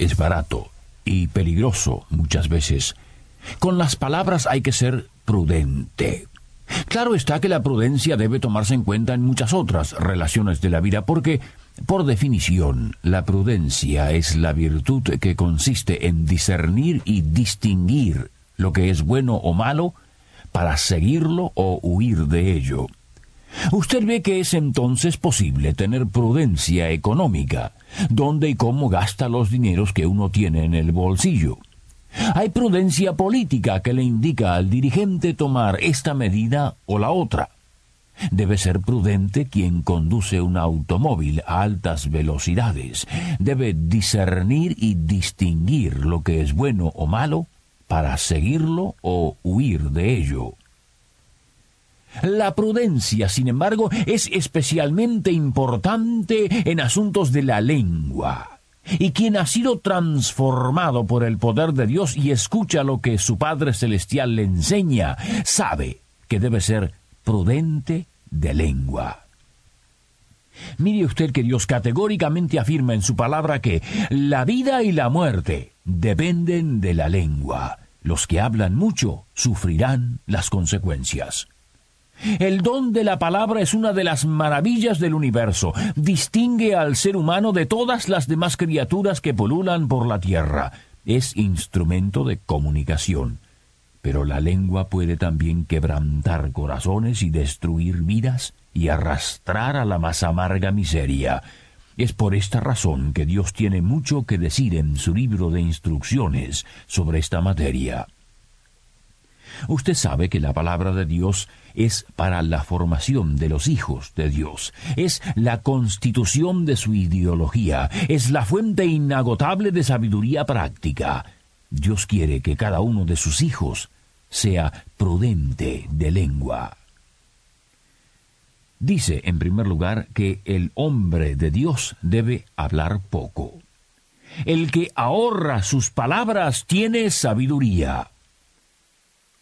es barato y peligroso muchas veces. Con las palabras hay que ser prudente. Claro está que la prudencia debe tomarse en cuenta en muchas otras relaciones de la vida, porque, por definición, la prudencia es la virtud que consiste en discernir y distinguir lo que es bueno o malo para seguirlo o huir de ello. Usted ve que es entonces posible tener prudencia económica, dónde y cómo gasta los dineros que uno tiene en el bolsillo. Hay prudencia política que le indica al dirigente tomar esta medida o la otra. Debe ser prudente quien conduce un automóvil a altas velocidades. Debe discernir y distinguir lo que es bueno o malo para seguirlo o huir de ello. La prudencia, sin embargo, es especialmente importante en asuntos de la lengua. Y quien ha sido transformado por el poder de Dios y escucha lo que su Padre Celestial le enseña, sabe que debe ser prudente de lengua. Mire usted que Dios categóricamente afirma en su palabra que la vida y la muerte dependen de la lengua. Los que hablan mucho sufrirán las consecuencias. El don de la palabra es una de las maravillas del universo. Distingue al ser humano de todas las demás criaturas que polulan por la tierra. Es instrumento de comunicación. Pero la lengua puede también quebrantar corazones y destruir vidas y arrastrar a la más amarga miseria. Es por esta razón que Dios tiene mucho que decir en su libro de instrucciones sobre esta materia. Usted sabe que la palabra de Dios es para la formación de los hijos de Dios, es la constitución de su ideología, es la fuente inagotable de sabiduría práctica. Dios quiere que cada uno de sus hijos sea prudente de lengua. Dice, en primer lugar, que el hombre de Dios debe hablar poco. El que ahorra sus palabras tiene sabiduría.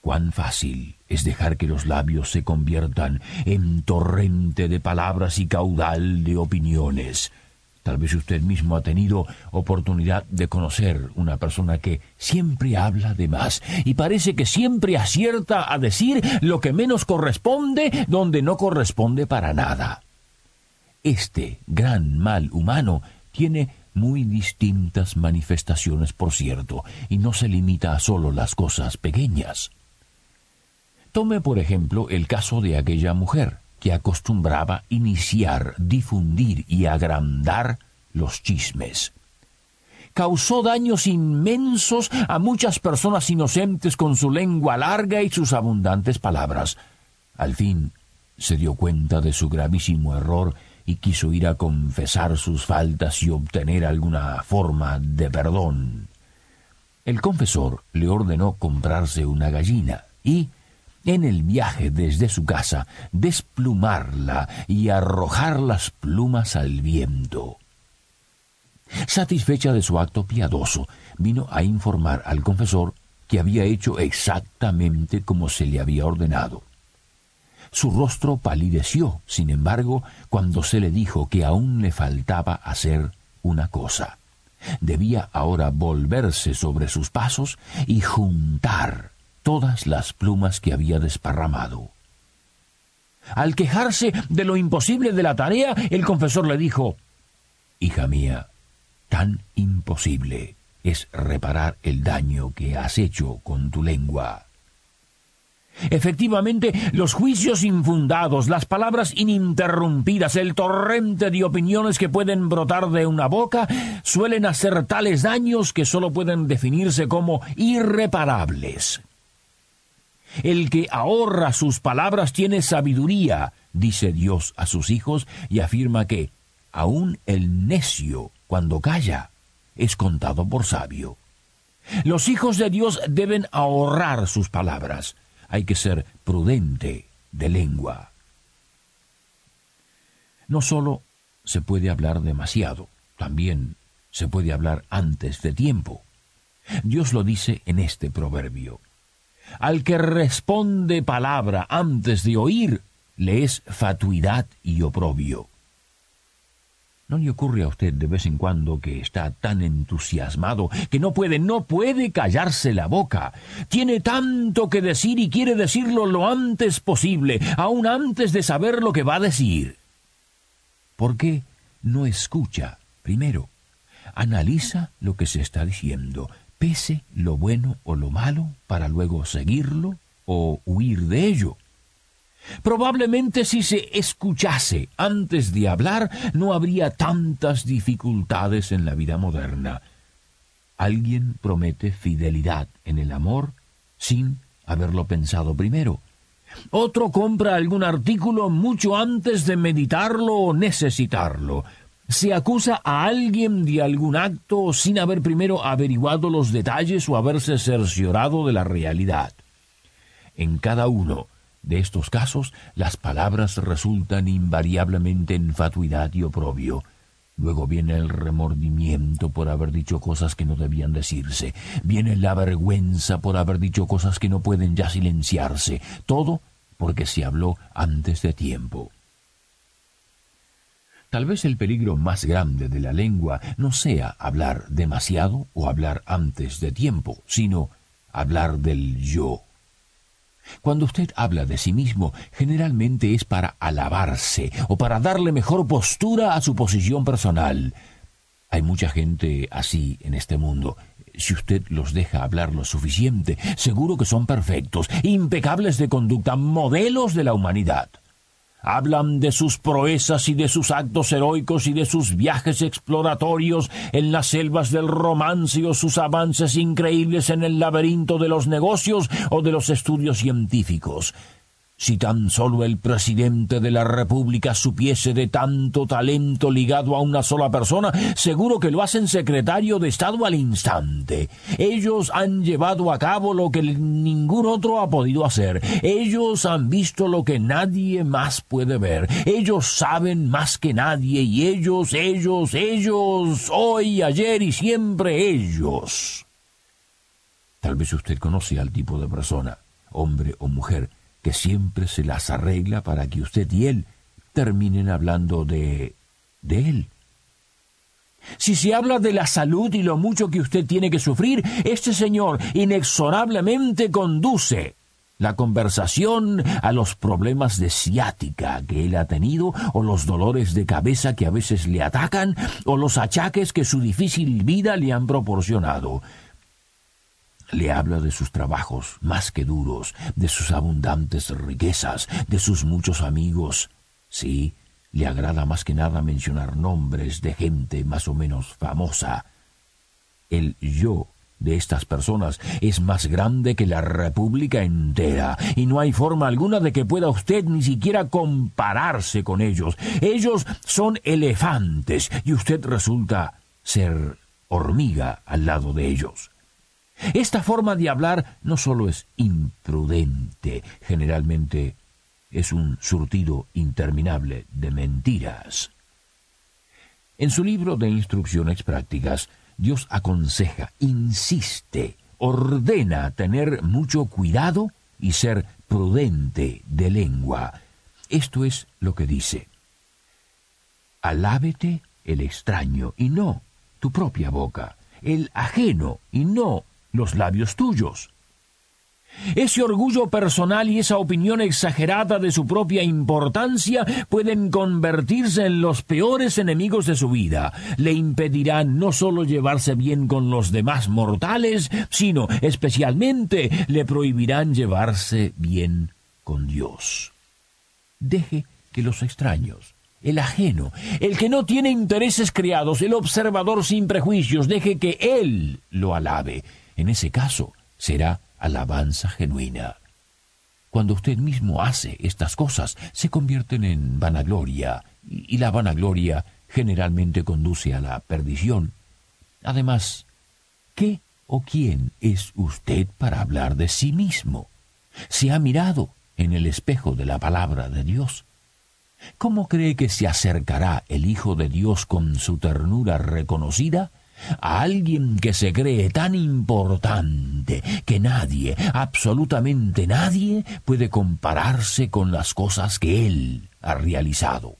Cuán fácil es dejar que los labios se conviertan en torrente de palabras y caudal de opiniones. Tal vez usted mismo ha tenido oportunidad de conocer una persona que siempre habla de más y parece que siempre acierta a decir lo que menos corresponde donde no corresponde para nada. Este gran mal humano tiene muy distintas manifestaciones, por cierto, y no se limita a solo las cosas pequeñas. Tome, por ejemplo, el caso de aquella mujer que acostumbraba iniciar, difundir y agrandar los chismes. Causó daños inmensos a muchas personas inocentes con su lengua larga y sus abundantes palabras. Al fin se dio cuenta de su gravísimo error y quiso ir a confesar sus faltas y obtener alguna forma de perdón. El confesor le ordenó comprarse una gallina y, en el viaje desde su casa, desplumarla y arrojar las plumas al viento. Satisfecha de su acto piadoso, vino a informar al confesor que había hecho exactamente como se le había ordenado. Su rostro palideció, sin embargo, cuando se le dijo que aún le faltaba hacer una cosa. Debía ahora volverse sobre sus pasos y juntar todas las plumas que había desparramado. Al quejarse de lo imposible de la tarea, el confesor le dijo Hija mía, tan imposible es reparar el daño que has hecho con tu lengua. Efectivamente, los juicios infundados, las palabras ininterrumpidas, el torrente de opiniones que pueden brotar de una boca, suelen hacer tales daños que sólo pueden definirse como irreparables. El que ahorra sus palabras tiene sabiduría, dice Dios a sus hijos, y afirma que aun el necio, cuando calla, es contado por sabio. Los hijos de Dios deben ahorrar sus palabras. Hay que ser prudente de lengua. No solo se puede hablar demasiado, también se puede hablar antes de tiempo. Dios lo dice en este proverbio. Al que responde palabra antes de oír, le es fatuidad y oprobio. ¿No le ocurre a usted de vez en cuando que está tan entusiasmado que no puede, no puede callarse la boca? Tiene tanto que decir y quiere decirlo lo antes posible, aun antes de saber lo que va a decir. ¿Por qué no escucha primero? Analiza lo que se está diciendo, pese lo bueno o lo malo, para luego seguirlo o huir de ello. Probablemente si se escuchase antes de hablar no habría tantas dificultades en la vida moderna. Alguien promete fidelidad en el amor sin haberlo pensado primero. Otro compra algún artículo mucho antes de meditarlo o necesitarlo. Se acusa a alguien de algún acto sin haber primero averiguado los detalles o haberse cerciorado de la realidad. En cada uno de estos casos, las palabras resultan invariablemente en fatuidad y oprobio. Luego viene el remordimiento por haber dicho cosas que no debían decirse. Viene la vergüenza por haber dicho cosas que no pueden ya silenciarse. Todo porque se habló antes de tiempo. Tal vez el peligro más grande de la lengua no sea hablar demasiado o hablar antes de tiempo, sino hablar del yo. Cuando usted habla de sí mismo, generalmente es para alabarse o para darle mejor postura a su posición personal. Hay mucha gente así en este mundo. Si usted los deja hablar lo suficiente, seguro que son perfectos, impecables de conducta, modelos de la humanidad. Hablan de sus proezas y de sus actos heroicos y de sus viajes exploratorios en las selvas del romance o sus avances increíbles en el laberinto de los negocios o de los estudios científicos. Si tan solo el presidente de la República supiese de tanto talento ligado a una sola persona, seguro que lo hacen secretario de Estado al instante. Ellos han llevado a cabo lo que ningún otro ha podido hacer. Ellos han visto lo que nadie más puede ver. Ellos saben más que nadie y ellos, ellos, ellos, hoy, ayer y siempre ellos. Tal vez usted conoce al tipo de persona, hombre o mujer, que siempre se las arregla para que usted y él terminen hablando de... de él. Si se habla de la salud y lo mucho que usted tiene que sufrir, este señor inexorablemente conduce la conversación a los problemas de ciática que él ha tenido, o los dolores de cabeza que a veces le atacan, o los achaques que su difícil vida le han proporcionado. Le habla de sus trabajos más que duros, de sus abundantes riquezas, de sus muchos amigos. Sí, le agrada más que nada mencionar nombres de gente más o menos famosa. El yo de estas personas es más grande que la República entera, y no hay forma alguna de que pueda usted ni siquiera compararse con ellos. Ellos son elefantes, y usted resulta ser hormiga al lado de ellos. Esta forma de hablar no solo es imprudente, generalmente es un surtido interminable de mentiras. En su libro de instrucciones prácticas, Dios aconseja, insiste, ordena tener mucho cuidado y ser prudente de lengua. Esto es lo que dice. Alábete el extraño y no tu propia boca, el ajeno y no los labios tuyos. Ese orgullo personal y esa opinión exagerada de su propia importancia pueden convertirse en los peores enemigos de su vida. Le impedirán no solo llevarse bien con los demás mortales, sino especialmente le prohibirán llevarse bien con Dios. Deje que los extraños, el ajeno, el que no tiene intereses creados, el observador sin prejuicios, deje que Él lo alabe en ese caso será alabanza genuina. Cuando usted mismo hace estas cosas, se convierten en vanagloria, y la vanagloria generalmente conduce a la perdición. Además, ¿qué o quién es usted para hablar de sí mismo? ¿Se ha mirado en el espejo de la palabra de Dios? ¿Cómo cree que se acercará el Hijo de Dios con su ternura reconocida a alguien que se cree tan importante que nadie, absolutamente nadie, puede compararse con las cosas que Él ha realizado?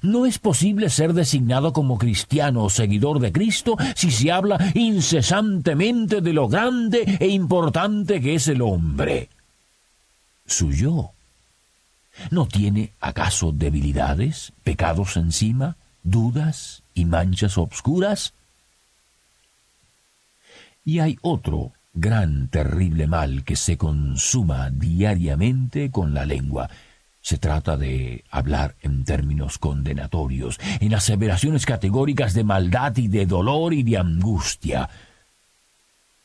No es posible ser designado como cristiano o seguidor de Cristo si se habla incesantemente de lo grande e importante que es el hombre. Su yo. ¿No tiene acaso debilidades, pecados encima, dudas y manchas obscuras? Y hay otro gran terrible mal que se consuma diariamente con la lengua, se trata de hablar en términos condenatorios, en aseveraciones categóricas de maldad y de dolor y de angustia.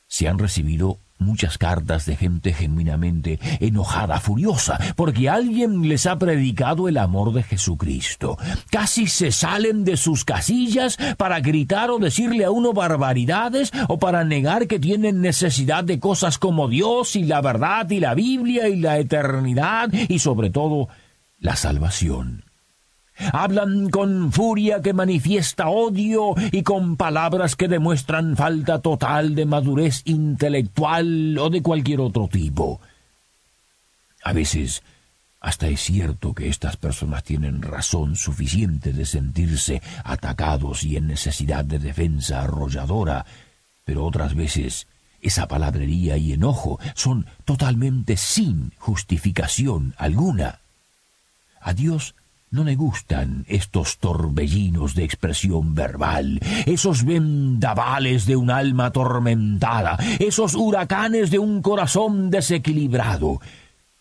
Se han recibido muchas cartas de gente genuinamente enojada, furiosa, porque alguien les ha predicado el amor de Jesucristo. Casi se salen de sus casillas para gritar o decirle a uno barbaridades o para negar que tienen necesidad de cosas como Dios y la verdad y la Biblia y la eternidad y sobre todo la salvación. Hablan con furia que manifiesta odio y con palabras que demuestran falta total de madurez intelectual o de cualquier otro tipo. A veces hasta es cierto que estas personas tienen razón suficiente de sentirse atacados y en necesidad de defensa arrolladora, pero otras veces esa palabrería y enojo son totalmente sin justificación alguna. A Dios no le gustan estos torbellinos de expresión verbal, esos vendavales de un alma atormentada, esos huracanes de un corazón desequilibrado.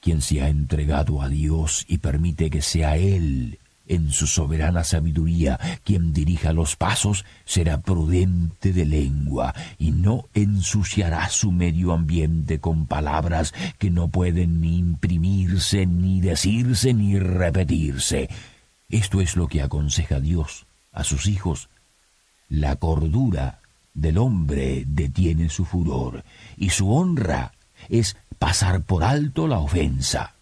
Quien se ha entregado a Dios y permite que sea Él en su soberana sabiduría quien dirija los pasos, será prudente de lengua y no ensuciará su medio ambiente con palabras que no pueden ni imprimirse, ni decirse, ni repetirse. Esto es lo que aconseja Dios a sus hijos. La cordura del hombre detiene su furor, y su honra es pasar por alto la ofensa.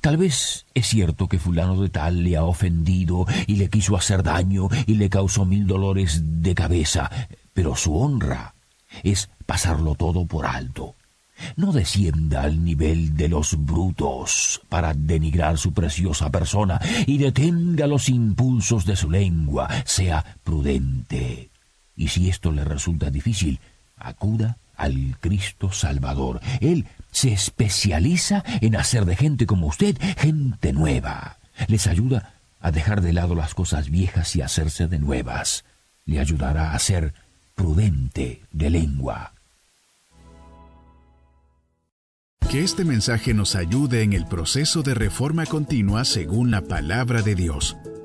Tal vez es cierto que fulano de tal le ha ofendido y le quiso hacer daño y le causó mil dolores de cabeza, pero su honra es pasarlo todo por alto. No descienda al nivel de los brutos para denigrar su preciosa persona y detenga los impulsos de su lengua. Sea prudente. Y si esto le resulta difícil, acuda al Cristo Salvador. Él se especializa en hacer de gente como usted gente nueva. Les ayuda a dejar de lado las cosas viejas y hacerse de nuevas. Le ayudará a ser prudente de lengua. Que este mensaje nos ayude en el proceso de reforma continua según la palabra de Dios.